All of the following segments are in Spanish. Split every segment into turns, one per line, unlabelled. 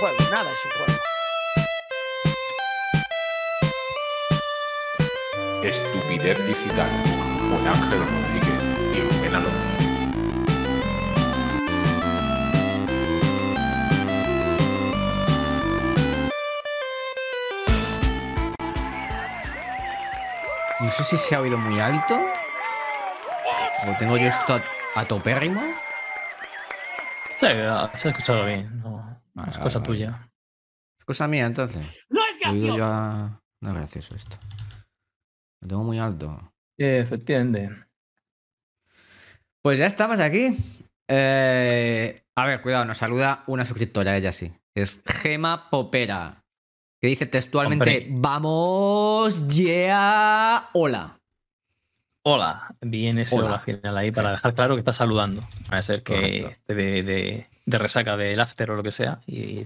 juego, nada es un juego.
Estupidez digital con Ángel Rodríguez y Rubén Alonso.
No sé si se ha oído muy alto. O tengo yo esto a, a topérrimo.
Sí, se ha escuchado bien. Es cosa
vale.
tuya.
Es cosa mía, entonces.
¡No es gracioso!
yo a... No es gracioso esto. Lo tengo muy alto.
Efectivamente.
Pues ya estamos aquí. Eh, a ver, cuidado, nos saluda una suscriptora, ella sí. Es Gema Popera. Que dice textualmente:
Hombre.
Vamos, yeah, hola.
Hola, bien ese
Hola.
hola final ahí para dejar claro que está saludando. A ser que
Correcto.
esté de, de- de resaca del after o lo que sea. Y.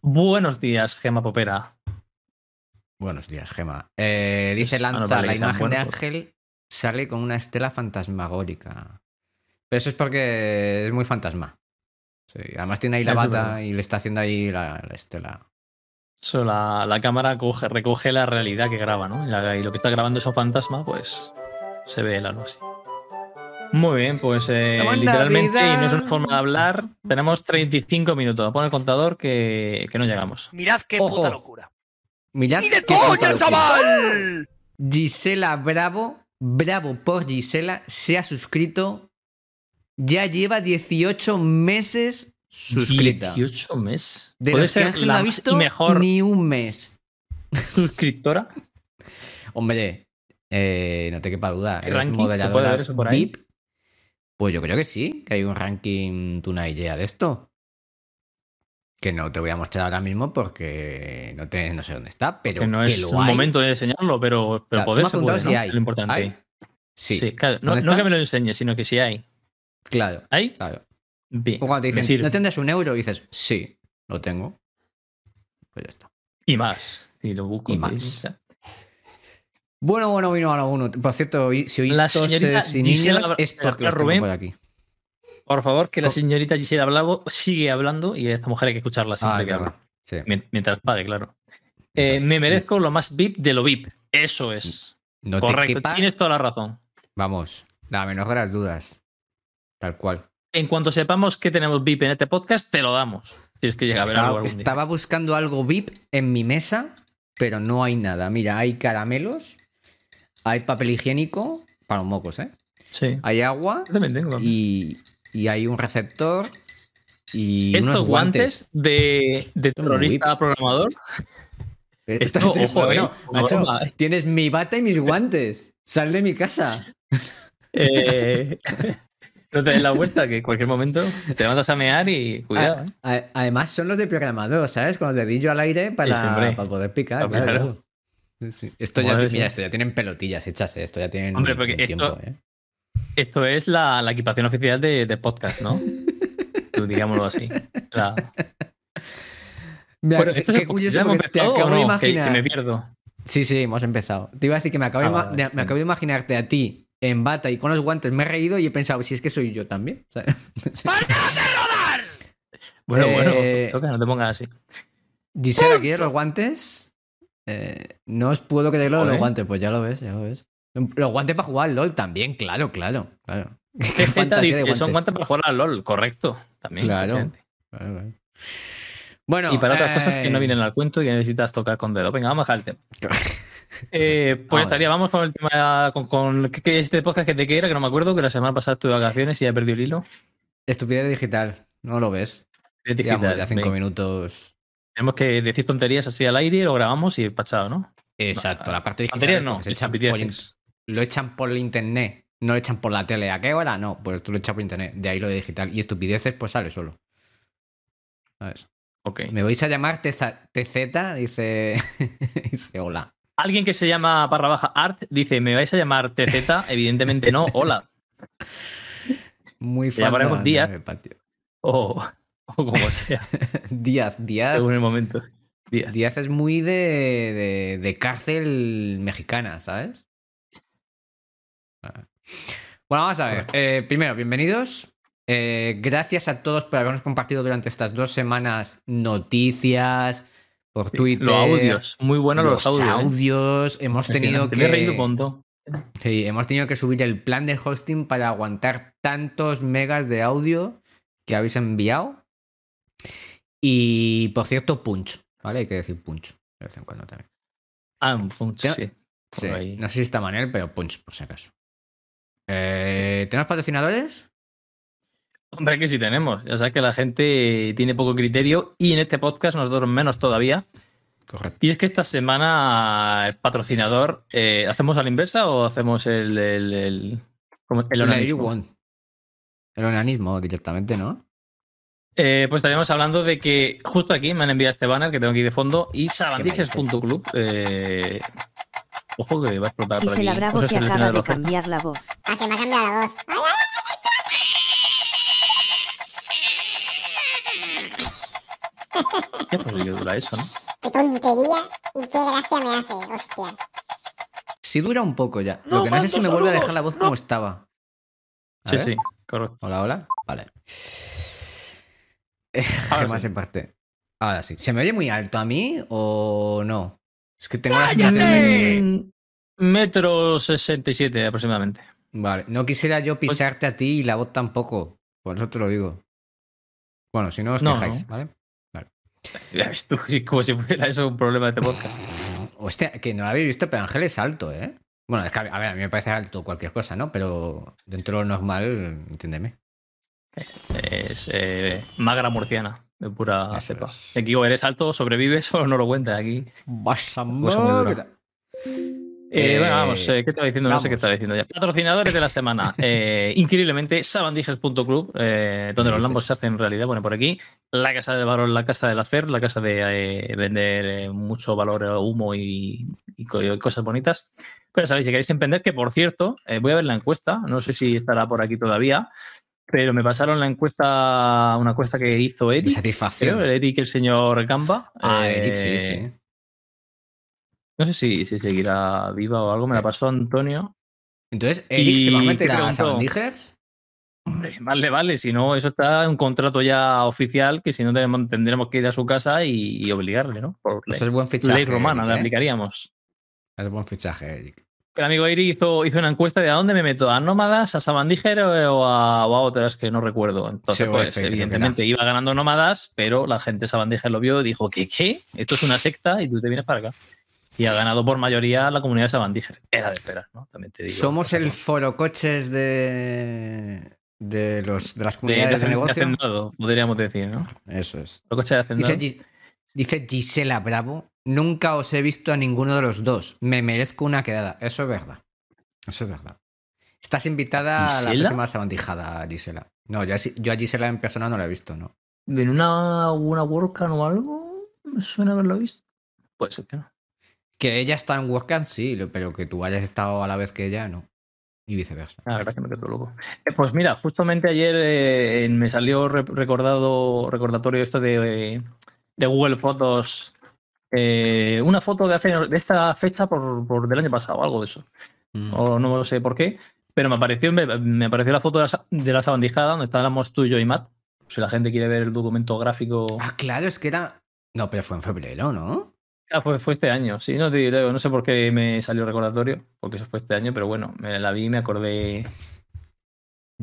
Buenos días, Gema Popera.
Buenos días, Gema. Eh, dice
ah, no,
Lanza:
vale,
La imagen de
pues.
Ángel sale con una estela fantasmagórica. Pero eso es porque es muy fantasma. Sí, además tiene ahí la bata y le está haciendo ahí la, la estela.
Eso, la, la cámara coge- recoge la realidad que graba, ¿no? Y, la- y lo que está grabando es un fantasma, pues se ve el halo así. Muy bien, pues eh, literalmente, y no es una forma de hablar, tenemos 35 minutos. Pon el contador que, que no llegamos.
Mirad qué
Ojo.
puta locura.
Mirad
¡Ni de
qué
coña,
locura.
chaval!
Gisela Bravo, bravo por Gisela, se ha suscrito. Ya lleva 18 meses suscrita.
18 meses.
De
Puede
los que
ser
Ángel
la
no ha visto
mejor
ni un mes.
suscriptora.
Hombre, eh, no te quepa duda.
¿Hay
Eres
ranking? ¿Se puede
moderadora
ver eso por ahí?
VIP. Pues yo creo que sí, que hay un ranking, tú una idea de esto. Que no te voy a mostrar ahora mismo porque no, te, no sé dónde está, pero
que no
que
es
lo
un
hay.
momento de enseñarlo, pero, pero
Claro,
poder
me has
se
preguntado
puede,
si
¿no?
hay.
Es lo importante.
¿Hay? Sí,
Sí, claro. No,
¿Dónde
no que me lo enseñes, sino que si hay.
claro,
¿Hay?
claro.
Bien.
O cuando te dicen. ¿no tendrás un euro? Y dices, sí, lo tengo. Pues ya está.
Y más. Si lo busco.
Y
sí,
más. Bueno, bueno, bueno, bueno, bueno. Por cierto, si oís
La señorita
y niños,
Gisela-
es porque
Rubén.
por aquí.
Por favor, que la señorita Gisela Bravo sigue hablando y a esta mujer hay que escucharla siempre
Ah,
que
claro.
habla.
Sí.
Mientras pague, claro. Eh, me merezco lo más VIP de lo VIP. Eso es.
No
Correcto. Tienes toda la razón.
Vamos, la menor de las dudas. Tal cual.
En cuanto sepamos que tenemos VIP en este podcast, te lo damos. Si es que llega a ver algo
Estaba,
día.
estaba buscando algo VIP en mi mesa, pero no hay nada. Mira, hay caramelos, hay papel higiénico, para los mocos, ¿eh?
Sí.
Hay agua
Yo también tengo.
y, y hay un receptor y
Estos
unos guantes.
guantes de, de terrorista programador.
Esto-
Esto, ojo,
bueno,
eh, una
macho,
eh.
tienes mi bata y mis guantes. Sal de mi casa.
Eh, no te des la vuelta, que en cualquier momento te mandas a mear y cuidado.
A- a- además, son los de programador, ¿sabes? Con los dedillos al aire para,
Sí,
para poder picar.
Claro.
Sí. Esto ya,
debe
mira,
ser.
esto ya tienen pelotillas hechas, ¿eh? esto ya tienen
Hombre, porque
un
esto-
tiempo, ¿eh?
Esto es la, la equipación oficial de, de podcast, ¿no? Digámoslo así. La-
Mira,
Bueno. Que- me pierdo.
Sí, sí, hemos empezado. Te iba a decir que me acabo,
Ah,
de, ima-
vale,
de-
vale.
me acabo de imaginarte a ti en bata y con los guantes. Me he reído y he pensado, si es que soy yo también. O sea,
Bueno,
Eh,
bueno, toca, no te pongas así.
Gisela, ¿quieres los guantes? Eh, no os puedo creer lo de los guantes, pues ya lo ves, ya lo ves. Los guantes para jugar al LOL también, claro, claro, claro. Qué fantasía de
que son guantes para jugar al LOL, correcto. También.
Claro.
efectivamente.
Claro, claro. Bueno,
Y para otras
eh,
cosas que no vienen al cuento y que necesitas tocar con dedo. Venga, vamos a dejar el tema. Eh, pues
Vamos.
estaría, vamos con el tema, con, con ¿qué- qué- este podcast que te quiera, que no me acuerdo, que la semana pasada estuve de vacaciones y ya perdí el hilo.
Estupidez digital, no lo ves.
Es
Digamos,
digital,
ya cinco minutos.
Tenemos que decir tonterías así al aire, lo grabamos y pachado, ¿no?
Exacto,
No,
la parte digital.
tonterías no,
pues, echan por lo echan por el internet, no lo echan por la tele. ¿A qué hora? No, pues tú lo echas por internet. De ahí lo de digital. Y estupideces, pues sale solo. ¿Sabes?
Ok.
¿Me vais a llamar TZ? Dice. dice hola.
Alguien que se llama barra baja art dice, ¿me vais a llamar TZ? Evidentemente no, hola.
Muy
Te
fan.
llamaremos
de-
Díaz.
de patio.
O, como sea,
Díaz, Díaz.
según el momento. Díaz.
Díaz es muy de, de, de cárcel mexicana, ¿sabes? Bueno, vamos a ver. Eh, primero, bienvenidos. Eh, gracias a todos por habernos compartido durante estas dos semanas noticias por Twitter.
Los audios. Muy buenos los,
los
audios. ¿eh?
audios. Hemos tenido
Impresionante. Me he reído un
que.
montón.
Sí, hemos tenido que subir el plan de hosting para aguantar tantos megas de audio que habéis enviado. Y por cierto, punch. ¿Vale? Hay que decir punch de vez en cuando también.
Ah, un punch,
Tengo-
sí.
Sí, no sé si está Manel, pero punch, por si acaso. Eh, ¿Tenemos patrocinadores?
Hombre, que sí tenemos. Ya sabes que la gente tiene poco criterio y en este podcast nosotros menos todavía.
Correcto.
Y es que esta semana el patrocinador, eh, ¿hacemos a la inversa o hacemos el, el, el, el onanismo?
El onanismo directamente, ¿no?
Eh, pues estaríamos hablando de que justo aquí me han enviado este banner que tengo aquí de fondo y sabandijes.club. Eh, ojo que va a explotar por aquí.
Gisela Bravo
Pues
que
es
acaba de
oferta.
cambiar la voz.
Ah, que me ha cambiado la voz. ¡Ay, ay!
¿Qué rollo dura eso, no?
¡Qué tontería y qué gracia me hace! ¡Hostia!
Si dura un poco ya. Lo que no sé si me vuelve a dejar la voz como estaba. A
Sí,
ver.
sí, correcto.
Hola, hola. Vale.
Ahora
más
sí.
en parte. Ahora sí. ¿Se me oye muy alto a mí o no? Es que tengo la sensación de que-
Mm, Metro 67 aproximadamente.
Vale. No quisiera yo pisarte a ti y la voz tampoco. Por eso te lo digo. Bueno, si no os
No,
quejáis,
no.
¿vale?
Ya ves tú, como si fuera eso un problema de este podcast.
Hostia, que no lo habéis visto, pero Ángel es alto, ¿eh? Bueno, es que a ver, a mí me parece alto cualquier cosa, ¿no? Pero dentro de lo normal, entiéndeme.
Es eh, magra murciana, de pura
Eso
cepa.
es.
Aquí o eres alto, sobrevives o no lo cuentas aquí.
Vas a magra.
Eh,
Eh,
bueno, vamos, eh, ¿qué estaba diciendo? No sé qué estaba diciendo ya. Patrocinadores de la semana. Eh, increíblemente, sabandijes.club, eh, donde los
dices?
lambos se hacen realidad. Bueno, por aquí, la casa del valor, la casa del hacer, la casa de eh, vender eh, mucho valor, eh, humo y, y co- y cosas bonitas. Pero sabéis, si queréis emprender, que por cierto, eh, voy a ver la encuesta, no sé si estará por aquí todavía, pero me pasaron la encuesta, una encuesta que hizo
De
Eric,
satisfacción.
creo, Eric, el señor Gamba.
Ah,
Eh,
Eric, sí, sí.
No sé si, si seguirá viva o algo, me la pasó Antonio.
Entonces, Eric se va a meter
te
a Sabandijers.
Hombre, vale, vale, si no, eso está en un contrato ya oficial que si no tendremos que ir a su casa y, y obligarle, ¿no? Por ley,
Eso es buen fichaje.
ley romana,
Eric,
le
¿eh?
aplicaríamos.
Es buen fichaje, Eric.
El amigo Iri hizo, hizo una encuesta de a dónde me meto, a Nómadas, a Sabandíger o a, o a otras que no recuerdo. Entonces, pues, evidentemente iba ganando Nómadas, pero la gente de Sabandíger lo vio y dijo que ¿qué? Esto es una secta y tú te vienes para acá. Y ha ganado por mayoría la comunidad de Sabandíger. Era de esperar, ¿no? También te digo.
Somos el
de,
foro coches de, de, los, de las
de,
comunidades de,
hacen- de
negocio.
hacendado, podríamos decir, ¿no?
Eso es.
Los coches de hacendado.
Dice, Gis- dice Gisela Bravo, nunca os he visto a ninguno de los dos. Me merezco una quedada. Eso es verdad. Eso es verdad. Estás invitada a la próxima sabandijada, Gisela. No, yo a, yo a Gisela en persona no la he visto, ¿no?
¿En una, una WordCamp o algo? Me suena haberlo visto. Puede ser que no.
Que ella está en WordCamp, sí, pero que tú hayas estado a la vez que ella, no. Y viceversa.
La verdad que me quedo loco. Eh, pues mira, justamente ayer eh, me salió re- recordado, recordatorio esto de, de Google Fotos. Eh, una foto de, hace, de esta fecha por, por del año pasado, algo de eso.
Mm.
O no sé por qué. Pero me apareció, me, me apareció la foto de la, de la sabandijada donde estábamos tú, yo y Matt. Si la gente quiere ver el documento gráfico.
Ah, claro, es que era. No, pero fue en febrero, ¿no?
Ah, fue, fue este año, sí, no te diré, no sé por qué me salió recordatorio, porque eso fue este año, pero bueno, me la vi y me acordé.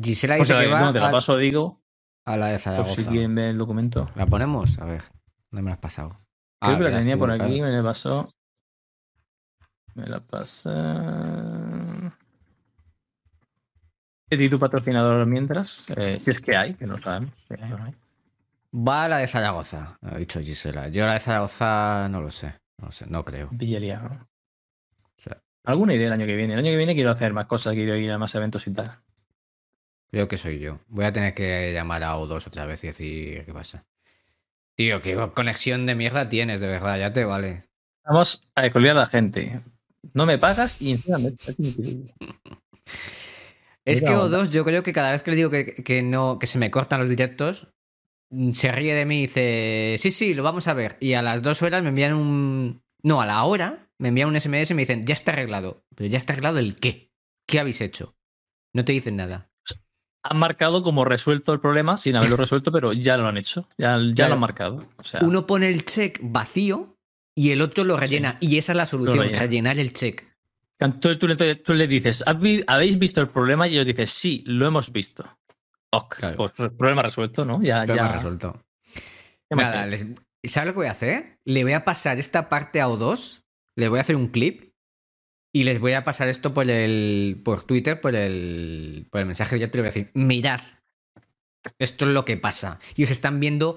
Gisela dice
la-
que va
te la
a,
paso, digo,
a la de
por
Zaragoza.
si quieren ver el documento.
¿La ponemos? A ver, ¿dónde me la has pasado?
Creo
Ah,
que la tenía por aquí, me la pasó. Me la pasa. ¿Qué tu patrocinador mientras? Eh, si es que hay, que no sabemos. si hay o no hay.
Va a la de Zaragoza, ha dicho Gisela. Yo la de Zaragoza no lo sé. No lo sé, no creo.
Villería, ¿no?
O sea,
¿Alguna idea el año que viene? El año que viene quiero hacer más cosas, quiero ir a más eventos y tal.
creo que soy yo. Voy a tener que llamar a O2 otra vez y decir qué pasa. Tío, qué conexión de mierda tienes, de verdad, ya te vale.
Vamos a descolgar a la gente. No me pagas y encima me.
Es que
onda.
O2, yo creo que cada vez que le digo que, que no, que se me cortan los directos, mm, se ríe de mí y dice, sí, sí, lo vamos a ver. Y a las dos horas me envían un... No, a la hora me envían un SMS y me dicen, ya está arreglado. Pero ya está arreglado el qué. ¿Qué habéis hecho? No te dicen nada.
Han marcado como resuelto el problema sin haberlo resuelto, pero ya lo han hecho. Ya, ya
Claro.
lo han marcado. O sea,
Uno pone el check vacío y el otro lo rellena. Y esa es la solución,
rellena.
rellenar el check.
tú, tú le- tú le dices, "¿Hab- ¿habéis visto el problema? Y ellos dicen, sí, lo hemos visto. Ok,
Claro.
pues problema resuelto, ¿no? Ya,
Problema
ya,
resuelto. Nada, les- ¿sabes lo que voy a hacer? Le voy a pasar esta parte a O2, le voy a hacer un clip y les voy a pasar esto por el por Twitter, por el, por el mensaje directo y le voy a decir, mirad, esto es lo que pasa. Y os están viendo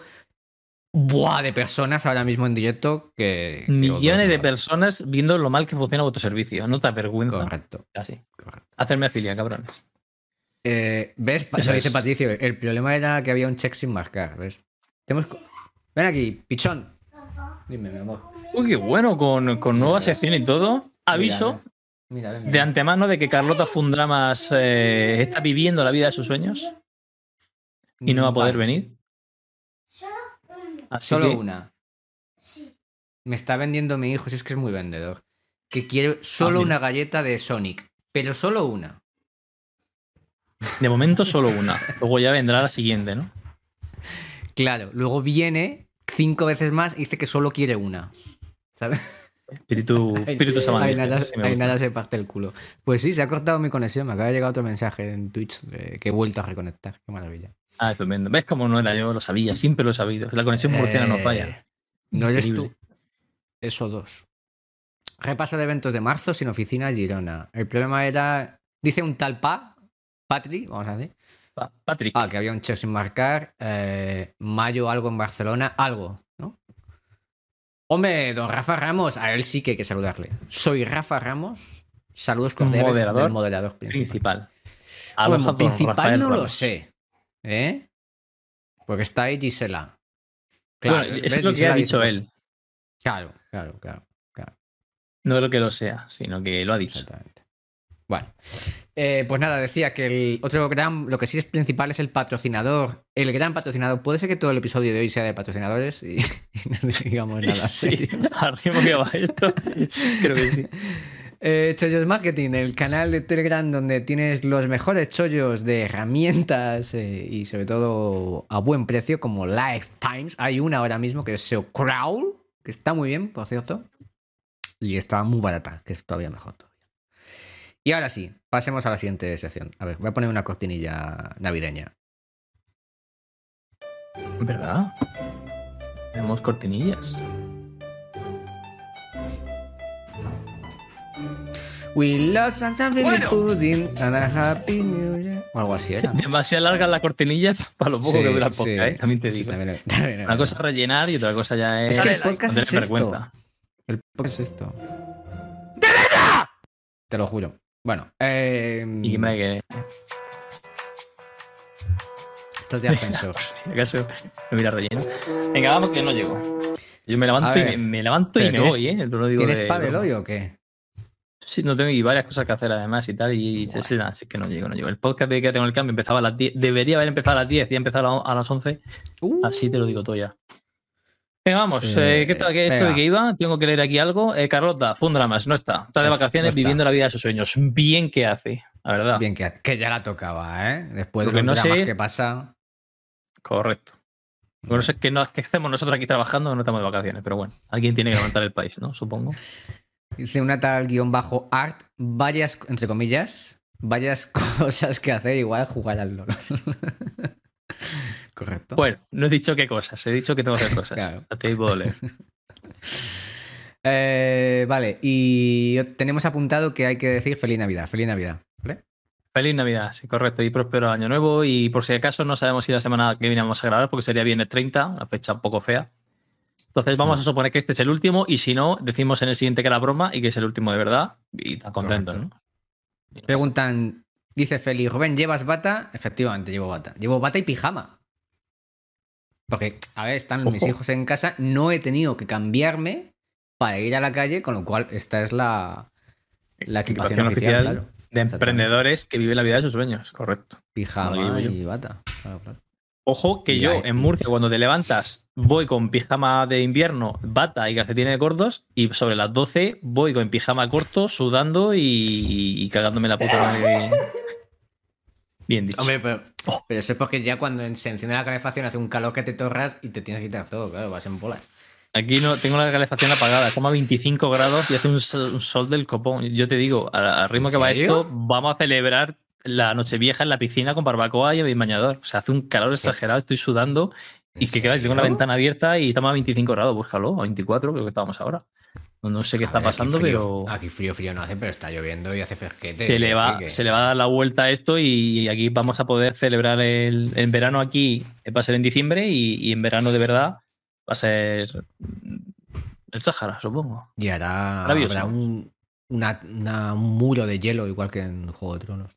buah de personas ahora mismo en directo que... que
Millones
O2
de personas viendo lo mal que funciona vuestro servicio. No te avergüenza.
Correcto, correcto.
Hacerme afilia, cabrones.
Eh, ¿Ves?
Eso
dice
es.
Patricio. El problema era que había un check sin marcar, ¿ves? Tenemos... Ven aquí, pichón. Dime, mi amor.
Uy, qué bueno, con, con nueva sección y todo. Aviso
Mira,
de antemano de que Carlota Fundramas eh, está viviendo la vida de sus sueños y no va a poder
Vale.
venir. Así
Solo
que-
una. Me está vendiendo mi hijo, si es que es muy vendedor. Que quiere solo una galleta de Sonic. Pero solo una.
De momento solo una. Luego ya vendrá la siguiente, ¿no?
Claro, luego viene cinco veces más y dice que solo quiere una. ¿Sabes?
Espíritu, espíritu
Ahí
samandista,
nada,
sí gusta.
nada se parte el culo. Pues sí, se ha cortado mi conexión. Me acaba de llegar otro mensaje en Twitch de que he vuelto a reconectar. Qué maravilla.
Ah, estupendo. ¿Ves cómo no era yo? Lo sabía, siempre lo he sabido. La conexión murciana no
Eh,
falla.
No eres tú. Eso dos. Repaso de eventos de marzo sin oficina Girona. El problema era. Dice un tal Pa, Patri, vamos a decir.
Pa- Patrick.
Ah, que había un check sin marcar. eh, mayo algo en Barcelona, algo, ¿no? Hombre, don Rafa Ramos, a él sí que hay que saludarle. Soy Rafa Ramos. Saludos cordiales
Moderador
del moderador principal.
principal.
Bueno, principal
Rafael
no lo sé. ¿Eh? Porque está ahí Gisela.
Bueno,
¿ves?
eso es lo que
Gisela
ha dicho
Gisela.
él.
Claro, claro, claro.
No lo que lo sea, sino que lo ha dicho.
Exactamente. Bueno, eh, pues nada, decía que el otro gran, lo que sí es principal es el patrocinador. El gran patrocinador. Puede ser que todo el episodio de hoy sea de patrocinadores y, y no digamos nada.
Sí, arriba que va esto. Creo que sí.
Eh, Chollos Marketing, el canal de Telegram donde tienes los mejores chollos de herramientas eh, y sobre todo a buen precio como Lifetimes. Hay una ahora mismo que es SEO Crawl, que está muy bien, por cierto. Y está muy barata, que es todavía mejor todavía. Y ahora sí, pasemos a la siguiente sección. A ver, voy a poner una cortinilla navideña.
¿Verdad? Tenemos cortinillas.
We love Santa Fe Pudding and a Happy New Year. O algo así era. ¿no?
Demasiado largas las cortinillas para lo poco
Sí,
que dura el
sí.
podcast, ¿eh? También te digo.
También- también es
Una cosa es rellenar y otra cosa ya es.
Es que el podcast es esto.
vergüenza.
El podcast es esto. Te lo juro. Bueno, eh,
Y que me que.
esto es de ascensor.
Si acaso me mira relleno. Venga, vamos que no llego. Yo me levanto, y me, me levanto y me
tienes-
voy, ¿eh? Digo
¿Tienes
de broma.
hoy o qué?
Sí, no tengo y varias cosas que hacer además y tal. Y sí, sí, nada, sí que no llego, no llego. El podcast de que tengo el cambio empezaba a las 10. Debería haber empezado a las 10 y ha empezado a las 11.
Uh,
Así te lo digo todo ya. Venga, vamos.
Eh,
eh, ¿Qué tal? ¿Qué esto de que iba? Tengo que leer aquí algo. Eh, Carlota, Fundramas, no está. Está de vacaciones
está.
viviendo la vida de sus sueños. Bien que hace, la verdad.
bien, que, que ya la tocaba, ¿eh? Después de los
no sé
dramas
es-
que pasa.
Correcto. Bueno, no sé qué, no- qué hacemos nosotros aquí trabajando, no estamos de vacaciones, pero bueno, alguien tiene que levantar el país, ¿no? Supongo.
Dice una tal guion bajo art, varias, entre comillas, varias cosas que hacer, igual jugar al LOL. Correcto.
Bueno, no he dicho qué cosas, he dicho que tengo que hacer cosas.
Claro.
A ti puedo leer.
Eh, vale, y tenemos apuntado que hay que decir feliz Navidad, feliz Navidad, ¿vale?
Feliz Navidad, sí, correcto. Y próspero año nuevo. Y por si acaso no sabemos si la semana que viene vamos a grabar, porque sería viernes 30, una fecha un poco fea. Entonces vamos a suponer que este es el último, y si no, decimos en el siguiente que era broma y que es el último de verdad. Y tan contento. ¿no?
Preguntan, dice Feli, Rubén, ¿llevas bata? Efectivamente, llevo bata. Llevo bata y pijama. Porque, a ver, están mis hijos en casa, no he tenido que cambiarme para ir a la calle, con lo cual esta es la, la equipación,
Equipación
oficial,
oficial
claro.
De emprendedores que viven la vida de sus sueños, correcto.
Pijama y bata. Claro, claro.
Ojo que
Y
yo
hay-
en Murcia, cuando te levantas, voy con pijama de invierno, bata y calcetines gordos, y sobre las 12 voy con pijama corto, sudando y, y cagándome la puta madre. Bien dicho.
Hombre, pero, pero eso es porque ya cuando se enciende la calefacción hace un calor que te torras y te tienes que quitar todo, claro, vas en bola.
Aquí no tengo la calefacción apagada, como a 25 grados y hace un sol, un sol del copón. Yo te digo, al, ritmo que va esto, vamos a celebrar la Nochevieja en la piscina con barbacoa y bañador. O sea, hace un calor exagerado, estoy sudando y
¿En
que queda, tengo la ventana abierta y estamos a 25 grados, búscalo, a 24 creo que estábamos ahora. No, sé qué
A
está
ver, aquí
pasando,
frío-
pero
Aquí frío, frío no hace, pero está lloviendo y hace fresquete.
se le, va,
que-
se le va a dar la vuelta a esto y aquí vamos a poder celebrar el, en verano aquí, va a ser en diciembre y, y en verano de verdad va a ser el Sáhara, supongo.
Y hará, habrá un, una- una- un muro de hielo, igual que en Juego de Tronos.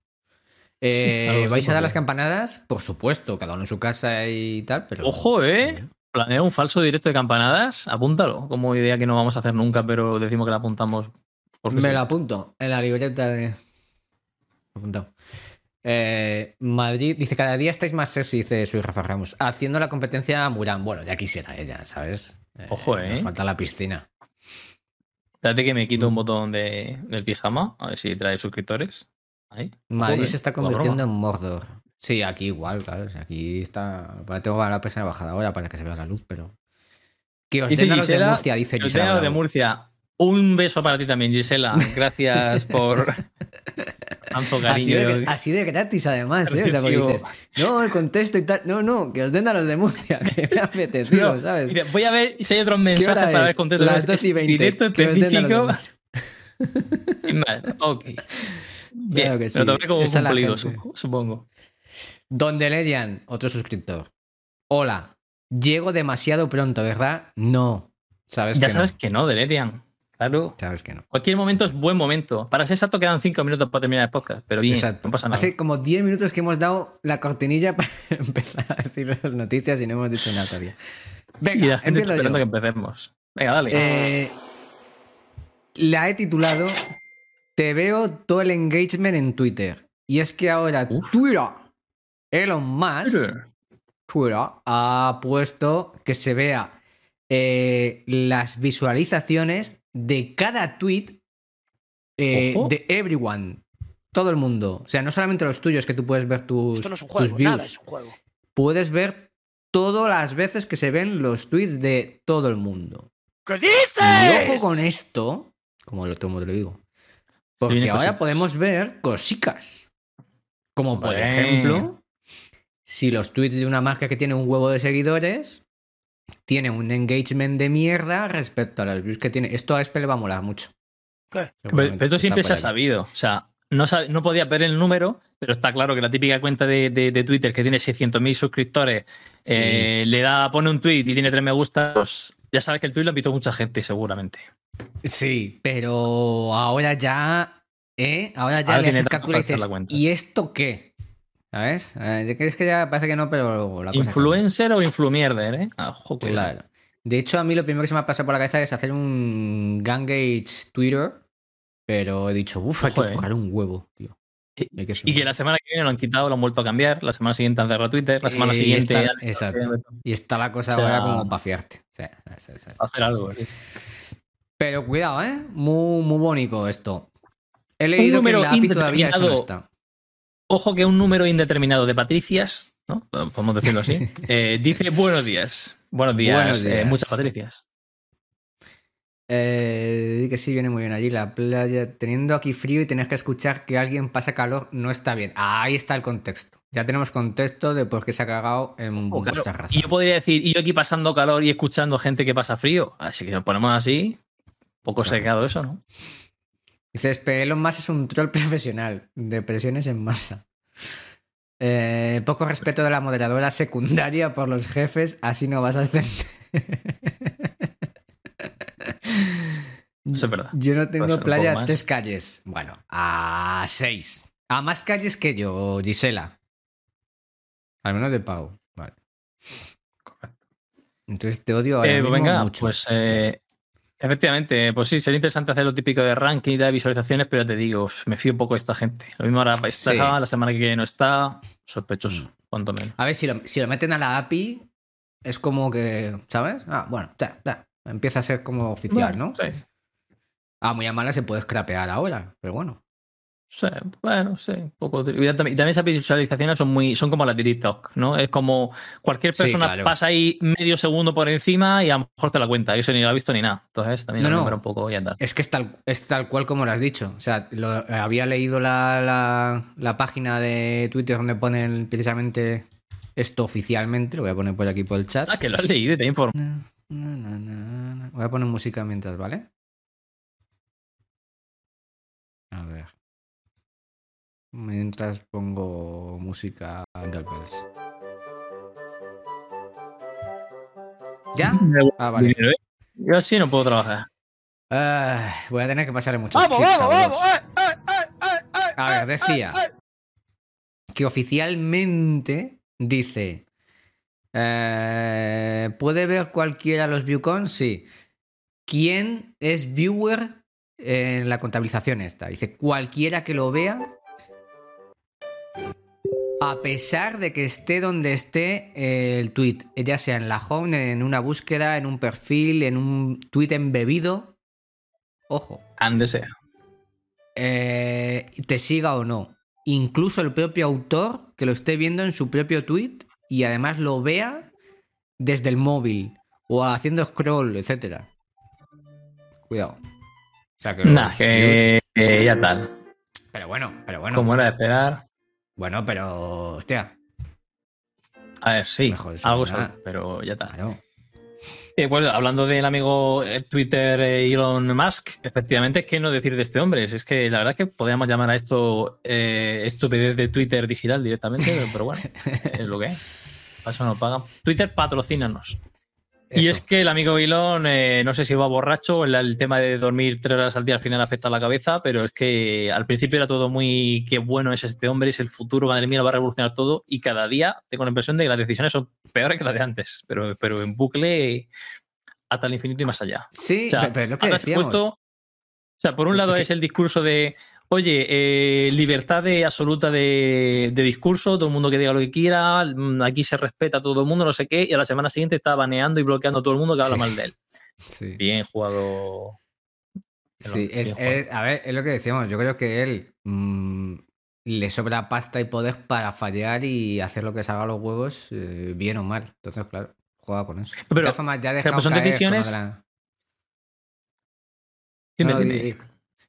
Eh, ¿Vais a dar las campanadas? Por supuesto, cada uno en su casa y tal, pero.
Ojo, ¿eh? Planea un falso directo de campanadas, apúntalo como idea que no vamos a hacer nunca, pero decimos que la apuntamos. Porque
Me
sí.
lo apunto en la libreta de. Apuntado. Eh, Madrid dice: Cada día estáis más sexy, dice soy Rafa Ramos. Haciendo la competencia a Murán. Bueno, ya quisiera ella, ¿sabes?
Ojo, ¿eh?
Nos falta la piscina.
Espérate que me
Mm.
quito un botón de, del pijama, a ver si trae suscriptores. Ahí.
Madrid
Joder,
se está convirtiendo en Mordor. Sí, aquí igual, claro. Aquí está. bueno, Tengo la persona bajada ahora para que se vea la luz, pero. Que os den a los de Murcia, dice Gisela.
de. Murcia. Un beso para ti también, Gisela. Gracias por tanto
Así
cariño.
de, así de gratis, además, ¿eh? O sea, porque dices, no, el contexto y tal. No, no, que os den a los de Murcia, que me ha apetecido,
No,
¿sabes?
mira, voy a ver si hay otros
¿Qué
mensajes para ver contexto.
Las
Es
2 y 20.
Directo específico. Sin más. Ok. Bien,
Claro que sí.
Lo tomaré como
Esa gente.
sup- supongo.
Donde Ledian, otro suscriptor. Hola, llego demasiado pronto, ¿verdad? No. Sabes
Ya
que
sabes
no.
que no, Delerian. Claro.
Sabes que no.
Cualquier momento es buen momento. Para ser exacto, quedan cinco minutos para terminar el podcast. Pero bien,
Exacto.
no pasa nada.
Hace como 10 minutos que hemos dado la cortinilla para empezar a decir las noticias y no hemos dicho nada todavía.
y
Venga,
la gente está esperando
yo.
que empecemos. Venga, dale.
Eh, la he titulado Te veo todo el engagement en Twitter. Y es que ahora
Uf.
Twitter, Elon Musk, Twitter ha puesto que se vea eh, las visualizaciones de cada tweet eh, de everyone. Todo el mundo. O sea, no solamente los tuyos, que tú puedes ver tus,
Esto no es un
tus
juego,
views.
nada es un juego.
Puedes ver todas las veces que se ven los tweets de todo el mundo.
¿Qué
Y
dices?
ojo con esto, como lo, como te lo digo. Porque ahora
cositas.
podemos ver cosicas. Como por ejemplo, si los tweets de una marca que tiene un huevo de seguidores tiene un engagement de mierda respecto a las views que tiene. Esto a Espe le va a molar mucho.
¿Qué?
Pero, pero esto siempre se ha sabido. O sea, no, sab- no podía ver el número, pero está claro que la típica cuenta de, de- de Twitter que tiene 600.000 suscriptores
Sí.
eh, le da, pone un tweet y tiene tres me gustas. pues ya sabes que el tweet lo ha visto mucha gente, seguramente.
Sí, pero ahora ya. ¿eh? Ahora ya
Ahora
le haces captura y dices,
la cuenta,
¿y esto qué? ¿Sabes? Eh, Es que ya parece que no, pero la cosa cambia.
¿Influencer o influmierder, eh? Ah, ojo.
Claro. De hecho, a mí lo primero que se me ha pasado por la cabeza es hacer un Gangage Twitter, pero he dicho, uff, hay que
eh.
coger un huevo, tío.
Y-
que
Y que la semana que viene lo han quitado, lo han vuelto a cambiar. La semana siguiente han cerrado Twitter. La semana
Eh,
siguiente
está-
han hecho-
exacto. Y está la cosa
O sea-
ahora como para fiarte. Sí, sí, sí, sí.
hacer algo. ¿eh?
Pero cuidado, ¿eh? Muy, muy bonito esto. He leído que
número
en la API todavía eso no está.
Ojo que un número indeterminado de Patricias, ¿no? Podemos decirlo así. eh, dice buenos días. Buenos días.
Buenos
eh, muchas Patricias.
Eh, que sí, viene muy bien allí la playa. Teniendo aquí frío y tener que escuchar que alguien pasa calor, no está bien. Ahí está el contexto. Ya tenemos contexto de por qué se ha cagado en
Oh, claro.
raza.
Y yo podría decir, y yo aquí pasando calor y escuchando gente que pasa frío. Así que nos ponemos así. Poco
Claro.
secado eso, ¿no?
Dices, pero Elon Musk es un troll profesional. Depresiones en masa. Eh, poco respeto de la moderadora secundaria por los jefes, así no vas a ascender.
Eso es verdad.
Yo no tengo
un
playa a tres calles. Bueno, a seis. A más calles que yo, Gisela. Al menos de Pau. Vale. Entonces te odio ahora
Eh,
mismo
venga,
mucho.
pues eh, efectivamente, pues sí, sería interesante hacer lo típico de ranking y de visualizaciones, pero te digo, me fío un poco de esta gente. Lo mismo ahora está,
Sí.
la semana que viene no está, sospechoso,
Mm.
cuanto menos.
A ver, si lo, si lo meten a la API, es como que, ¿sabes? Ah, bueno, ya, ya. Empieza a ser como oficial,
Bueno,
¿no?
Sí.
Ah, muy a mala se puede scrapear ahora, pero bueno.
Sí, bueno, sí, un poco. Y también, y también esas visualizaciones son muy, son como las de TikTok, ¿no? Es como cualquier
Sí,
persona
claro.
pasa ahí medio segundo por encima y a lo mejor te la cuenta. Eso ni lo ha visto ni nada. Entonces también
No,
lo
no.
un poco y andar.
Es que es tal, es tal cual como lo has dicho. O sea, lo- había leído la, la- la página de Twitter donde ponen precisamente esto oficialmente. Lo voy a poner por aquí por el chat.
Ah, que lo has leído y te informo.
Na. Voy a poner música mientras, ¿vale? Mientras pongo música Angel Bells. ¿Ya? Ah, vale.
¿eh? Yo así no puedo trabajar.
Ah, voy a tener que pasarle muchos
¡Vamos, vamos,
los
vamos! ¡Eh, eh,
A ver, decía que oficialmente dice eh, ¿Puede ver cualquiera los viewcons? Sí. ¿Quién es viewer en la contabilización esta? Dice cualquiera que lo vea a pesar de que esté donde esté eh, el tweet, ya sea en la home, en una búsqueda, en un perfil, en un tweet embebido. Ojo.
Han de ser.
eh, te siga o no. Incluso el propio autor que lo esté viendo en su propio tweet y además lo vea desde el móvil o haciendo scroll, etcétera. Cuidado. O sea que los
Nah, que que ya tal.
Pero bueno, pero bueno.
Como era de esperar.
Bueno, pero. Hostia.
A ver, sí, algo sabe, pero ya está.
Claro.
Eh, bueno, hablando del amigo eh, Twitter eh, Elon Musk, efectivamente, ¿qué no decir de este hombre? Es que la verdad es que podríamos llamar a esto eh, estupidez de Twitter digital directamente, pero bueno, es lo que es. Para eso nos pagan. Twitter, patrocínanos. Y es que el amigo Elon, eh, no sé si va borracho, el, el tema de dormir tres horas al día al final afecta a la cabeza, pero es que al principio era todo muy qué bueno es este hombre, es el futuro, madre mía, lo va a revolucionar todo, y cada día tengo la impresión de que las decisiones son peores que las de antes, pero, pero en bucle hasta el infinito y más allá.
Sí,
O sea,
pero es lo que decíamos.
puesto- o sea, por un lado
es
el discurso de, oye, eh, libertad de- absoluta de, de discurso, todo el mundo que diga lo que quiera, mm, aquí se respeta a todo el mundo, no sé qué, y a la semana siguiente está baneando y bloqueando a todo el mundo que habla
Sí.
mal de él.
Sí.
Bien jugado.
Sí,
Bien
es,
jugado.
es- a ver, es lo que decíamos. Yo creo que él mm, le sobra pasta y poder para fallar y hacer lo que se haga a los huevos, eh, bien o mal. Entonces, claro, juega con eso. De
Pero-
todas formas, ya
pues son decisiones-
de
Dime,
no,
dime.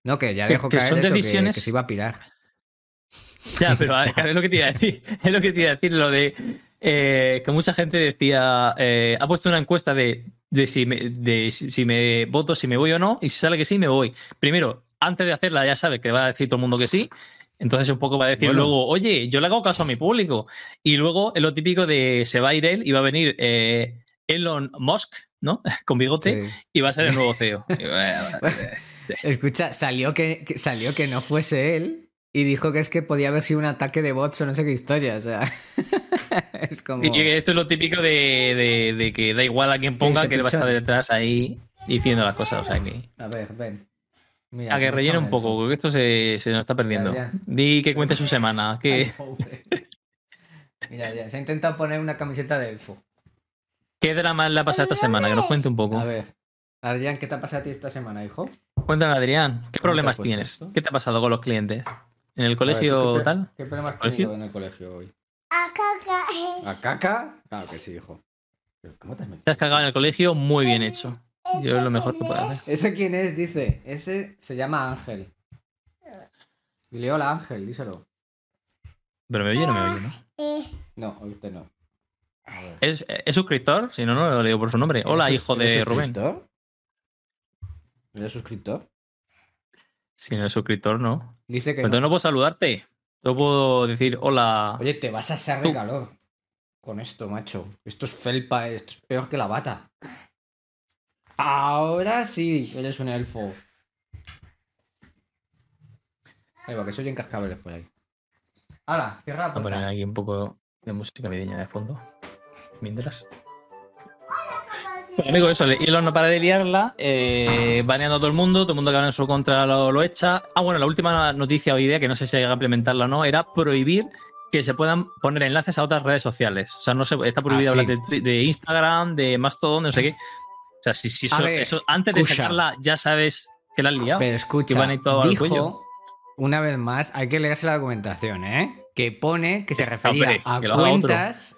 No, que ya dejó
que
caer
son
eso,
decisiones-
que, se iba a pirar.
Ya, pero a ver, es lo que te iba a decir. Es lo que te iba a decir, lo de eh, que mucha gente decía, eh, ha puesto una encuesta de, de, si, me, de si, si me voto, si me voy o no, y si sale que sí, me voy. Primero, antes de hacerla, ya sabe que va a decir todo el mundo que sí. Entonces un poco va a decir
Bueno.
luego, oye, yo le hago caso a mi público. Y luego es lo típico de se va a ir él y va a venir eh, Elon Musk, ¿no? Con bigote,
Sí.
y va a ser el nuevo CEO.
Escucha, salió que, que- salió que no fuese él y dijo que es que podía haber sido un ataque de bots o no sé qué historia. O sea, es como.
Y esto es lo típico de, de- de que da igual a quien ponga, que él va a estar detrás ahí diciendo las cosas. O sea que.
A ver, ven. Mira,
A que rellene un poco, porque esto se, se nos está perdiendo.
Ya, ya.
Di que cuente su semana. Que,
Ay. Mira, ya, se ha intentado poner una camiseta de elfo.
¿Qué drama le ha pasado esta semana? Que nos cuente un poco.
A ver. Adrián, ¿qué te ha pasado a ti esta semana, hijo?
Cuéntanos, Adrián. ¿Qué problemas
puesto
tienes?
esto?
¿Qué te ha pasado con los clientes? ¿En el
ver,
colegio
¿tú qué,
tal?
¿Qué problemas has tenido en el colegio hoy?
A caca.
¿A caca? Claro que sí, hijo. Pero ¿Cómo te has metido?
Te has cagado en el colegio, muy bien hecho. Yo es lo mejor que puedo hacer.
¿Ese quién es? Dice. Ese se llama Ángel. Dile hola, Ángel, díselo.
Pero me oye o no me oye, ¿no?
Eh,
No, oíste no. A ver.
¿Es, es suscriptor? Si no, no lo digo por su nombre. Hola,
¿Eres
hijo de Rubén.
suscriptor? ¿Eres suscriptor?
Si no es suscriptor, no.
Dice que
Entonces
no.
no puedo saludarte. No puedo decir hola.
Oye, te vas a asar de calor con esto, macho. Esto es felpa, esto es peor que la bata. Ahora sí, eres un elfo. Ahí va, que soy cascabeles por ahí. ¡Hala! Cierra la
Voy a poner aquí un poco de música navideña de fondo. Mientras. Bueno, amigo, eso, Elon no para de liarla, eh, baneando a todo el mundo, todo el mundo que habla en su contra lo, lo echa. Ah, bueno, la última noticia o idea, que no sé si hay que implementarla o no, era prohibir que se puedan poner enlaces a otras redes sociales. O sea, no se, está prohibido
Ah, sí.
hablar de, Instagram, de Mastodon, no sé qué. O sea, si, si eso,
ver,
eso- antes de sacarla ya sabes que la has liado.
Pero escucha,
van ahí todo al
dijo,
cuello.
una vez más, hay que leerse la documentación, ¿eh? Que pone que se
Eh,
refería
hombre,
a
que
cuentas.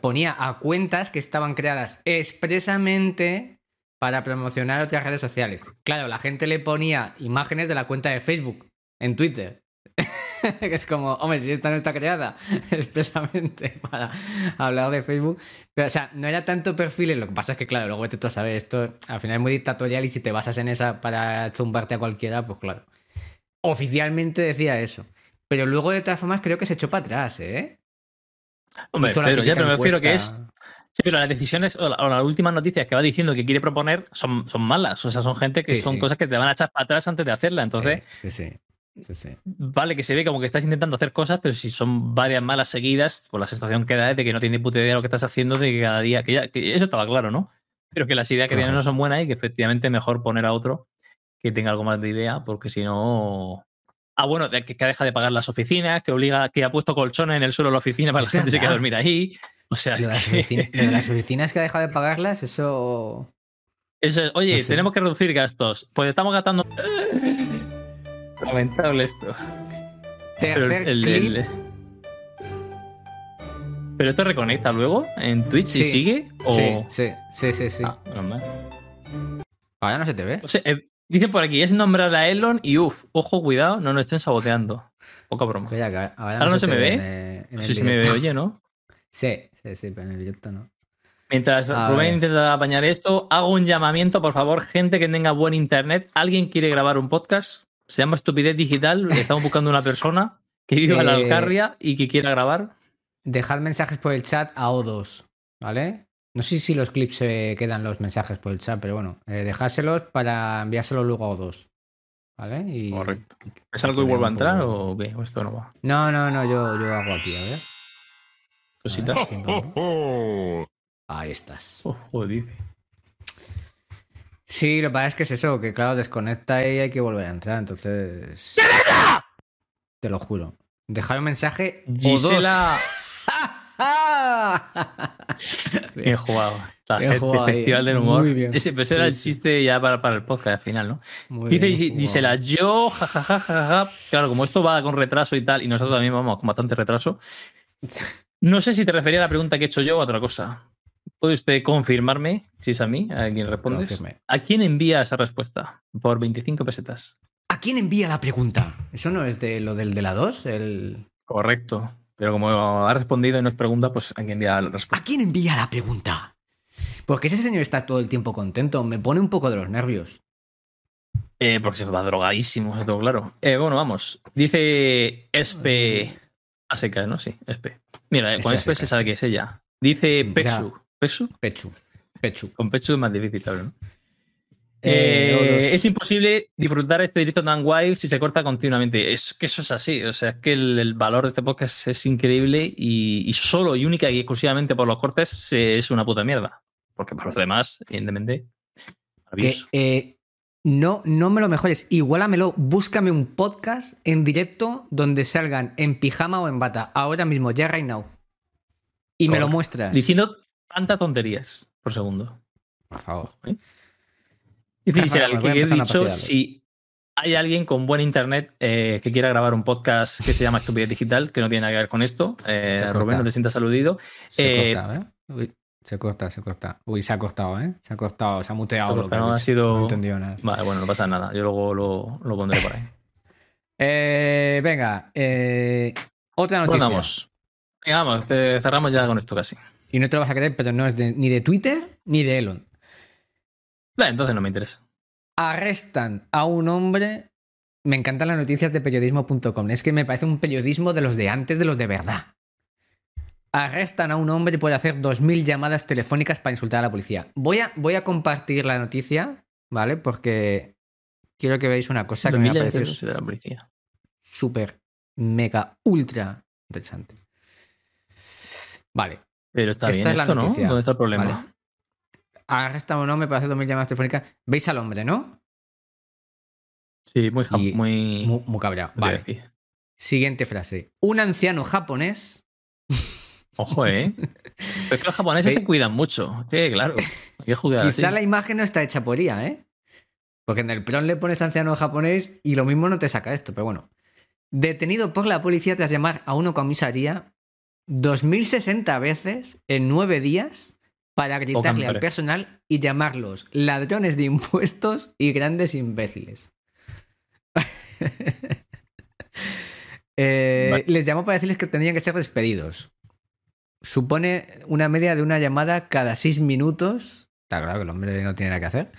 Ponía a cuentas que estaban creadas expresamente para promocionar otras redes sociales. Claro, la gente le ponía imágenes de la cuenta de Facebook en Twitter. es como, hombre, si esta no está creada expresamente para hablar de Facebook. Pero, o sea, no era tanto perfiles, lo que pasa es que, claro, luego vete tú a esto al final es muy dictatorial y si te basas en esa para zumbarte a cualquiera, pues claro. Oficialmente decía eso. Pero luego, de todas formas, creo que se echó para atrás, ¿eh?
Hombre, Pedro, ya pero me refiero que es. Sí, pero las decisiones o, la- o las últimas noticias que va diciendo que quiere proponer son, son malas. O sea, son gente que
Sí,
son
sí.
cosas que te van a echar para atrás antes de hacerla. Entonces,
Sí, sí. sí, sí.
vale que se ve como que estás intentando hacer cosas, pero si son varias malas seguidas, pues la sensación que da es de que no tiene puta idea de lo que estás haciendo, de que cada día. Que, ya, que eso estaba claro, ¿no? Pero que las ideas que tienen no son buenas y que efectivamente es mejor poner a otro que tenga algo más de idea, porque si no. Ah, bueno, de que, que deja de pagar las oficinas, que obliga, que ha puesto colchones en el suelo de la oficina para que la gente se quede a dormir ahí. O sea,
de, las
es que-
oficina- lo de las oficinas que ha dejado de pagarlas, eso.
Eso es, oye,
No sé.
tenemos que reducir gastos. Pues estamos gastando. Lamentable esto. Pero,
Tercer
el-
clip.
el- ¿Pero esto reconecta luego en Twitch
Sí.
y sigue? O...
Sí, sí, sí, sí, sí.
Ah.
Ahora no se te ve.
O sea, eh, dicen por aquí, es nombrar a Elon y uff, ojo, cuidado, no nos estén saboteando. Poca broma.
Ahora,
Ahora no se me ve.
en, en
No sé si me ve, oye, ¿no?
Sí, sí, sí, pero en el directo no.
Mientras
A
Rubén
ver.
intenta apañar esto, hago un llamamiento, por favor, gente que tenga buen internet. ¿Alguien quiere grabar un podcast? Se llama Estupidez Digital. Estamos buscando una persona que viva en la
Eh,
Alcarria y que quiera grabar.
Dejad mensajes por el chat a O2, ¿vale? No sé si los clips se quedan los mensajes por el chat, pero bueno, eh, dejádselos para enviárselos luego a O2. ¿Vale? Y,
Correcto. ¿Es algo
que
y vuelvo a entrar
poco.
o qué? ¿O esto no va?
No, no, no, yo, yo hago aquí, a ver.
Cositas.
A ver, vamos. Ahí estás.
Ojo, dice.
Sí, lo que pasa es que es eso, que claro, desconecta y hay que volver a entrar, entonces. Te lo juro. Dejar un mensaje o
Gisela.
dos.
Bien jugado. La
Bien
gente,
jugado ahí,
Festival
¿eh?
del humor.
Muy bien.
Ese pues
Sí,
era el
sí.
chiste ya para, para el podcast al final, ¿no?
Muy
Dice
bien.
Gisela, yo, jajaja, jajaja. Claro, como esto va con retraso y tal, y nosotros también vamos con bastante retraso. No sé si te refería a la pregunta que he hecho yo o a otra cosa. ¿Puede usted confirmarme, si es a mí, a quien respondes?
Confirme.
¿A quién envía esa respuesta? Por 25 pesetas.
¿A quién envía la pregunta? ¿Eso no es de lo del de la 2? El...
Correcto. Pero como ha respondido y no es pregunta, pues hay que enviar la
¿A
respuesta.
quién envía la pregunta? Porque ese señor está todo el tiempo contento. Me pone un poco de los nervios.
Eh, porque se va drogadísimo, tengo claro. Eh, bueno, vamos. Dice Espe. A secas, ¿no? Sí, Espe. Mira,
Espe
con
a
Espe se sabe que es ella. Dice. Pesu. ¿Pesu?
Pechu. Pechu.
Con Pechu es más difícil, ¿sabes? no?
Eh, O2.
es imposible disfrutar este directo tan guay si se corta continuamente. Es que eso es así. O sea, es que el, el valor de este podcast es increíble y, y solo y única y exclusivamente por los cortes es una puta mierda. Porque para los demás, evidentemente,
Que,
maravilloso.
eh, no, no me lo mejores. Igualamelo, búscame un podcast en directo donde salgan en pijama o en bata. Ahora mismo, ya right now. Y me lo muestras.
Diciendo tantas tonterías por segundo.
Por favor.
¿eh? Dice que he dicho si hay alguien con buen internet eh, que quiera grabar un podcast que se llama Estupidez Digital, que no tiene nada que ver con esto. Eh, Rubén, no te sientas aludido.
Se
Eh,
corta, ¿eh? Uy, se corta, se corta. Uy, se ha cortado, ¿eh? Se ha cortado, se ha muteado.
Se ha cortado,
he
ha sido-
No nada.
Vale, bueno, no pasa nada. Yo luego lo, lo pondré por ahí.
Eh, venga, otra
Bueno,
noticia.
vamos. Venga, vamos, cerramos ya con esto casi.
Y no te lo vas a creer, pero no es de- ni de Twitter ni de Elon.
Entonces no me interesa.
Arrestan a un hombre. Me encantan las noticias de periodismo.com. Es que me parece un periodismo de los de antes, de los de verdad. Arrestan a un hombre por hacer 2.000 llamadas telefónicas para insultar a la policía. Voy a, voy a compartir la noticia, ¿vale? Porque quiero que veáis una cosa que me ha
2000
parecido
euros de la policía.
súper, mega, ultra interesante. Vale.
Pero está
Esta
bien
es la
esto, ¿no?
noticia.
¿Dónde está el problema?
Vale. Arrestan a un hombre para hacer 2.000 llamadas telefónicas. ¿Veis al hombre, no?
Sí, muy,
Y-
muy,
Muy, muy cabreado.
¿qué te
Vale. Siguiente frase. Un anciano japonés.
Ojo, ¿eh? Es que los japoneses se cuidan mucho. Sí, claro. Hay así.
Quizá la imagen no está hecha por IA, ¿eh? Porque en el PRON le pones anciano japonés y lo mismo no te saca esto, pero bueno. Detenido por la policía tras llamar a una comisaría 2060 veces en nueve días para gritarle al personal y llamarlos ladrones de impuestos y grandes imbéciles. Eh,
Vale.
Les llamó para decirles que tenían que ser despedidos. Supone una media de una llamada cada seis minutos. Está claro que el hombre no tiene nada que hacer.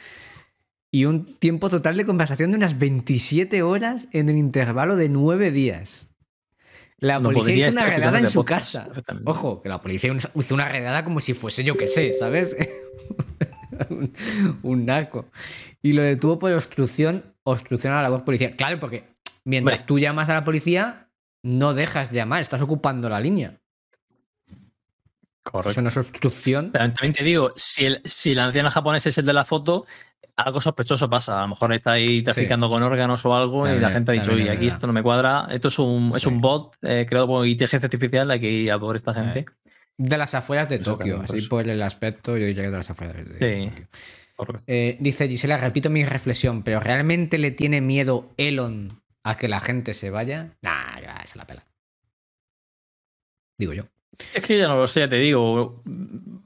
Y un tiempo total de conversación de unas 27 horas en el intervalo de nueve días. La
No
policía hizo una redada en su
podcast,
casa. Ojo, que la policía hizo una redada como si fuese yo que sé, ¿sabes? un, un narco. Y lo detuvo por obstrucción, obstrucción a la labor policial. Claro, porque mientras tú llamas a la policía, no dejas llamar, estás ocupando la línea.
Correcto.
Eso no es obstrucción.
Pero también te digo, si el, si el anciano japonés es el de la foto, algo sospechoso pasa. A lo mejor está ahí traficando con órganos o algo y la gente ha dicho,
también
oye, aquí esto no me cuadra. Esto es un, es un bot eh, creado por inteligencia artificial, hay que ir a por esta gente.
De las afueras de
Eso,
Tokio, así
pues.
por el aspecto, yo diría que de las afueras de
Sí.
Tokio. Eh, dice Gisela, repito mi reflexión, pero ¿realmente le tiene miedo Elon a que la gente se vaya? Nah, ya se la pela. Digo yo.
Es que ya no lo sé, ya te digo.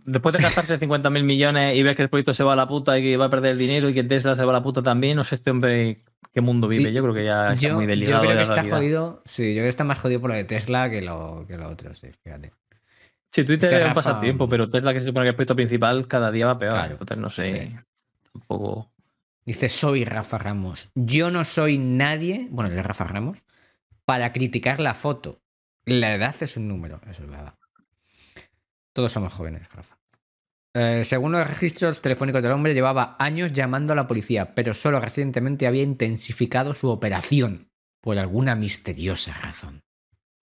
Después de gastarse 50 mil millones y ver que el proyecto se va a la puta y que va a perder el dinero y que Tesla se va a la puta también, no sé este hombre qué mundo vive. Yo creo que ya está
Yo,
muy
yo
desligado
creo que está
realidad.
jodido. Sí, yo creo que está más jodido por lo de Tesla que lo, que lo otro, sí, fíjate.
Sí, Twitter es un pasatiempo, pero Tesla, que se supone que es el proyecto principal, cada día va peor.
Claro,
Entonces, no sé.
sí.
Tampoco.
Dice, soy Rafa Ramos. Yo no soy nadie, bueno, es Rafa Ramos, para criticar la foto. La edad es un número, eso es verdad. Todos somos jóvenes, Rafa. Eh, según los registros telefónicos del hombre, llevaba años llamando a la policía, pero solo recientemente había intensificado su operación por alguna misteriosa razón.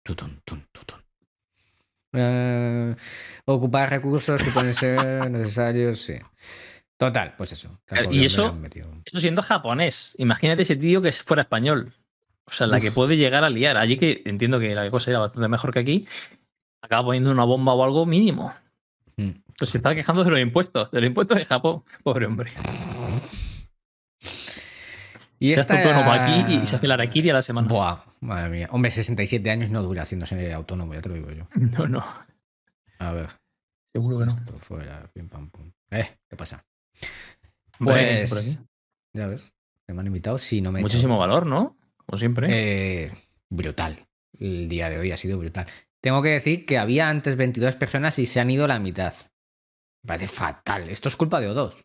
Tutun, tun, tutun. Eh, ocupar recursos que pueden ser necesarios, sí. Total, pues eso.
Y eso-. Esto siendo japonés. Imagínate ese tío que fuera español. O sea, la que puede llegar a liar. Allí que entiendo que la cosa era bastante mejor que aquí. Acaba poniendo una bomba o algo mínimo.
Mm.
Pues se estaba quejando de los impuestos. De los impuestos de Japón. Pobre hombre.
Y
se
esta
hace autónomo aquí y se hace la araquiri a la semana.
Buah, madre mía. Hombre, 67 años no dura haciéndose autónomo, ya te lo digo yo.
No, no.
A ver,
Seguro que no.
esto fuera, pim pam pum. Eh, ¿qué pasa? Pues,
por aquí.
Ya ves, que me han invitado, sí, no me
Muchísimo valor, ¿no? Como siempre.
Eh, brutal. El día de hoy ha sido brutal. Tengo que decir que había antes 22 personas y se han ido la mitad. Parece fatal. Esto es culpa de O2.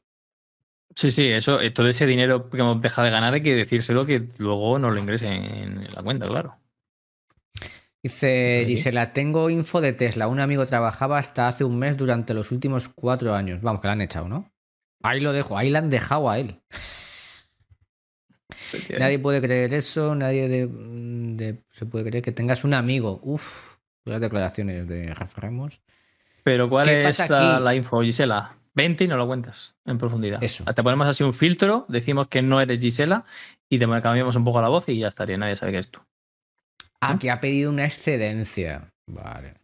Sí, sí, eso, eh, todo ese dinero que hemos dejado de ganar hay que decírselo que luego nos lo ingresen en la cuenta, claro.
Dice. Gisela, tengo info de Tesla. Un amigo trabajaba hasta hace un mes durante los últimos cuatro años. Vamos, que la han echado, ¿no? Ahí lo dejo, ahí la han dejado a él. Nadie puede creer eso, nadie de- de- se puede creer que tengas un amigo. Uf, las declaraciones de Rafa Ramos.
Pero ¿cuál
¿Qué
es la info, Gisela? Vente y no lo cuentas en profundidad.
Eso.
Te ponemos así un filtro, decimos que no eres Gisela y te cambiamos un poco la voz y ya estaría, nadie sabe que es tú.
Ah,
¿No?
que ha pedido una excedencia. Vale.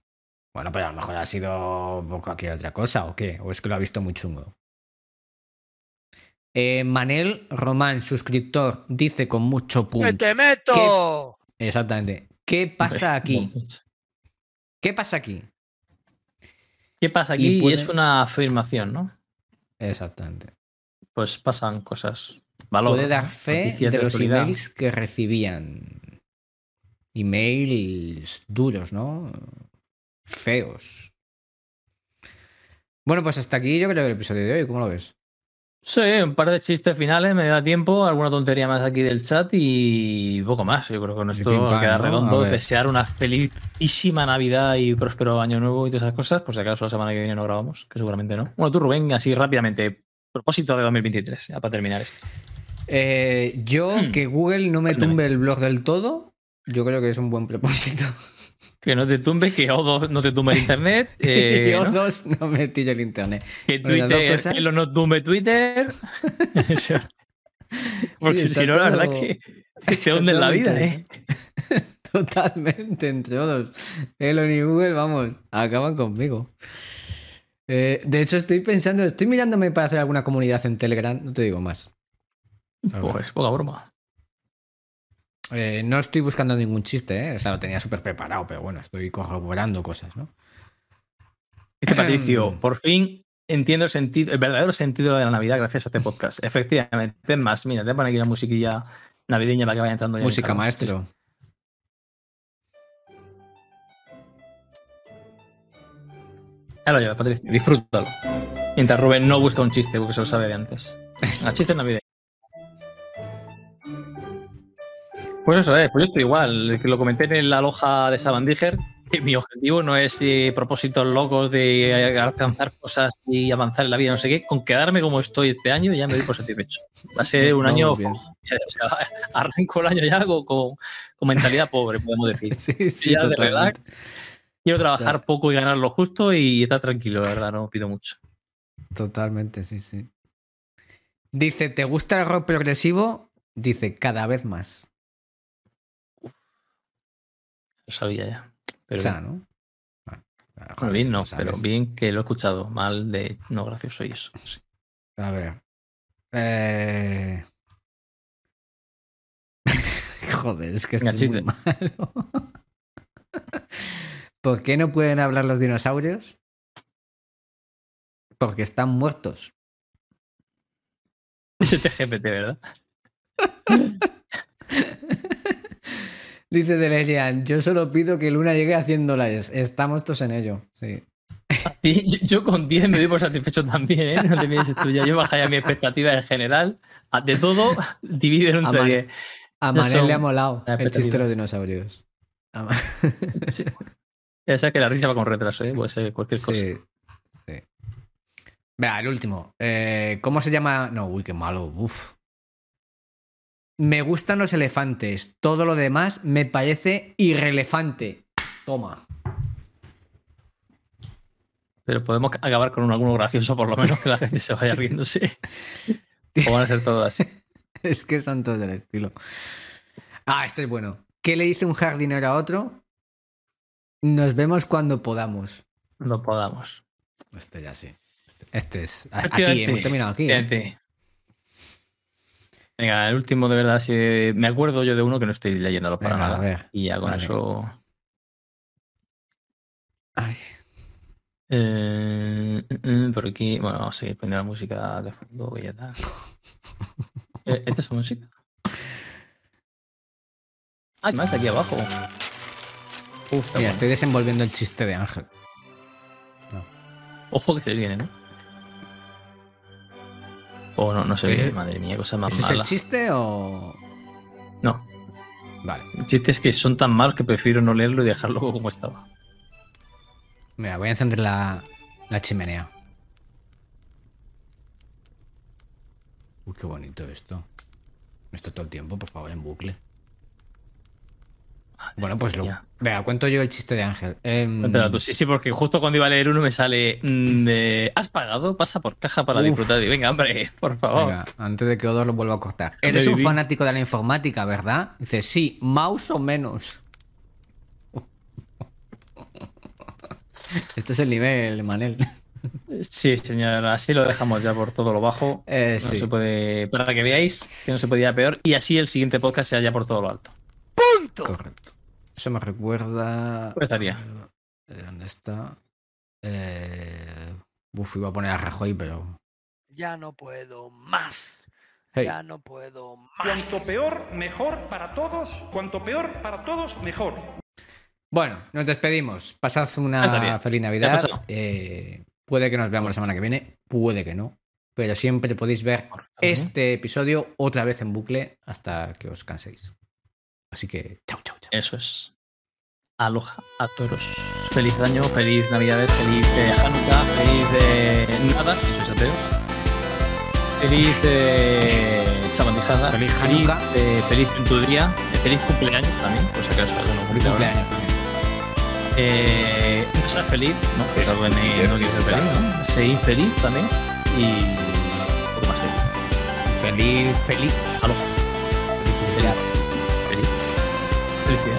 Bueno, pero a lo mejor ha sido cualquier otra cosa, ¿o qué? ¿O es que lo ha visto muy chungo? Eh, Manel Román, suscriptor, dice con mucho
¡Que
punch.
te meto!
Exactamente. ¿Qué pasa aquí? ¿Qué pasa aquí?
¿Qué pasa
Y
aquí?
puede-
Es una afirmación, ¿no?
Exactamente.
Pues pasan cosas. Valor.
Puede dar fe de los emails que recibían. Emails duros, ¿no? Feos. Bueno, pues hasta aquí yo creo que el episodio de hoy. ¿Cómo lo ves?
Sí, un par de chistes finales, me da tiempo, alguna tontería más aquí del chat y poco más. Yo creo que con esto
pim, pam,
queda
¿no?
redondo.
A.
Desear una felicísima Navidad y próspero año nuevo y todas esas cosas. Por si acaso la semana que viene no grabamos, que seguramente no. Bueno, tú, Rubén, así rápidamente. Propósito de 2023, ya para terminar esto.
Eh, yo,
Hmm.
que Google no me tumbe el blog del todo, yo creo que es un buen propósito.
Que no te tumbe, que O2 no te tumbe el internet. eh,
y
¿no?
dos no me tille el internet.
Que Twitter,
cosas.
que lo no tumbe Twitter. Porque si no, la verdad
todo-
que te hunde en la vida, ¿eh?
Totalmente, entre todos. Elon y Google, vamos, acaban conmigo. Eh, de hecho, estoy pensando, estoy mirándome para hacer alguna comunidad en Telegram, no te digo más.
Pues poca broma.
Eh, no estoy buscando ningún chiste, ¿eh? O sea, lo tenía súper preparado, pero bueno, estoy corroborando cosas, ¿no?
Dice Patricio, por fin entiendo el sentido, el verdadero sentido de la Navidad gracias a este podcast. Efectivamente. Más, mira, te poner aquí la musiquilla navideña para que vaya entrando ya en
Música
calma.
maestro.
Ya lo lleva, Patricio. Disfrútalo. Mientras Rubén no busca un chiste porque se lo sabe de antes. A chiste navideño. Pues eso es, pues yo estoy igual. Lo comenté en la loja de Sabandiger. Que mi objetivo no es eh, propósitos locos de eh, alcanzar cosas y avanzar en la vida, no sé qué. Con quedarme como estoy este año ya me doy por satisfecho. Va a ser un año.
bien.
o sea, arranco el año ya con, con- con mentalidad pobre, podemos decir.
Sí, sí,
Ya de relax. Quiero trabajar poco y ganar lo justo y estar tranquilo, la verdad, no pido mucho.
Totalmente, sí, sí. Dice, ¿te gusta el rock progresivo? Dice, cada vez más.
Lo sabía ya. Pero
¿no? Bueno, joder,
bien no, pero bien que lo he escuchado. Mal de no gracioso y eso. sí.
A ver. Eh... Joder, es que esto es muy malo. ¿Por qué no pueden hablar los dinosaurios? Porque están muertos.
Es GPT, ¿verdad?
Dice Delerian, yo solo pido que Luna llegue haciendo lives. Estamos todos en ello. Sí.
Yo, yo con 10 me doy por satisfecho también, ¿eh? No te pienses tú ya. Yo bajé ya mi expectativa en general. A- De todo, dividir entre
Aman-
10.
A Manel le ha molado el chiste de los dinosaurios. A
Sí. Ya sabes que la risa va con retraso, ¿eh? Puede ser cualquier cosa.
Sí. sí. Vea, el último. Eh, ¿Cómo se llama? No, uy, qué malo. Uf. Me gustan los elefantes. Todo lo demás me parece irrelevante. Toma.
Pero podemos acabar con un- alguno gracioso, por lo menos que la gente se vaya riéndose. O van a ser todos así.
Es que son todos del estilo. Ah, este es bueno. ¿Qué le dice un jardinero a otro? Nos vemos cuando podamos.
No podamos.
Este ya sí. Este es. Aquí, hemos terminado aquí. ¿eh?
Venga, el último de verdad, si me acuerdo yo de uno que no estoy leyéndolo para
Venga, a
nada.
ver.
Y ya con eso.
Ay.
Eh, eh, eh, por aquí. Bueno, vamos a seguir poniendo la música de fondo que ya está. Eh, ¿Esta es su música? Ah, más aquí abajo. Uf,
Mira,
bueno.
estoy desenvolviendo el chiste de Ángel.
Ojo que se viene, ¿no? Oh, no, no
¿Ese-
viene. Madre mía, cosa más
¿Ese es el
mala.
chiste o.?
No,
Vale.
chistes que son tan malos que prefiero no leerlo y dejarlo como estaba.
Mira, voy a encender la, la chimenea. Uy, qué bonito esto. Esto todo el tiempo, por favor, en bucle. Bueno, pues lo. Venga, cuento yo el chiste de Ángel.
Cuéntalo tú. Sí, sí, porque justo cuando iba a leer uno me sale. mm, de, ¿Has pagado? Pasa por caja para
Uf.
disfrutar. Y venga, hombre, por favor.
venga, antes de que Odor lo vuelva a cortar. Eres un fanático de la informática, ¿verdad? Dice, sí, mouse o menos. Este es el nivel, Manel.
Sí, señor, así lo dejamos ya por todo lo bajo.
Eh,
No
sí.
se puede, para que veáis que no se podía peor. Y así el siguiente podcast sea ya por todo lo alto.
Correcto. Eso me recuerda.
Pues estaría.
Eh, ¿Dónde está? Eh... Uf, iba a poner a Rajoy, pero.
Ya no puedo más.
Hey,
Ya no puedo más.
Cuanto peor, mejor para todos. Cuanto peor para todos, mejor.
Bueno, nos despedimos. Pasad una feliz
¿Qué ha
Navidad. Eh, puede que nos veamos la semana que viene, puede que no. Pero siempre podéis ver este episodio otra vez en bucle hasta que os canséis. Así que, chao, chao, chao.
Eso es. Aloha a todos. Feliz año, feliz Navidades, feliz eh, Hanukkah, feliz eh, nada, si sois ateos. Feliz eh, sabandijada.
Feliz Hanukkah.
eh, feliz en tu día. eh, feliz cumpleaños también, por si acaso alguno
Feliz cumpleaños también.
Eh, ser feliz, ¿no? Pues
Es
algo en- no quiere ser feliz, ¿no? Ser infeliz también. Y. un poco más feliz.
Feliz, feliz.
Aloha. Thank.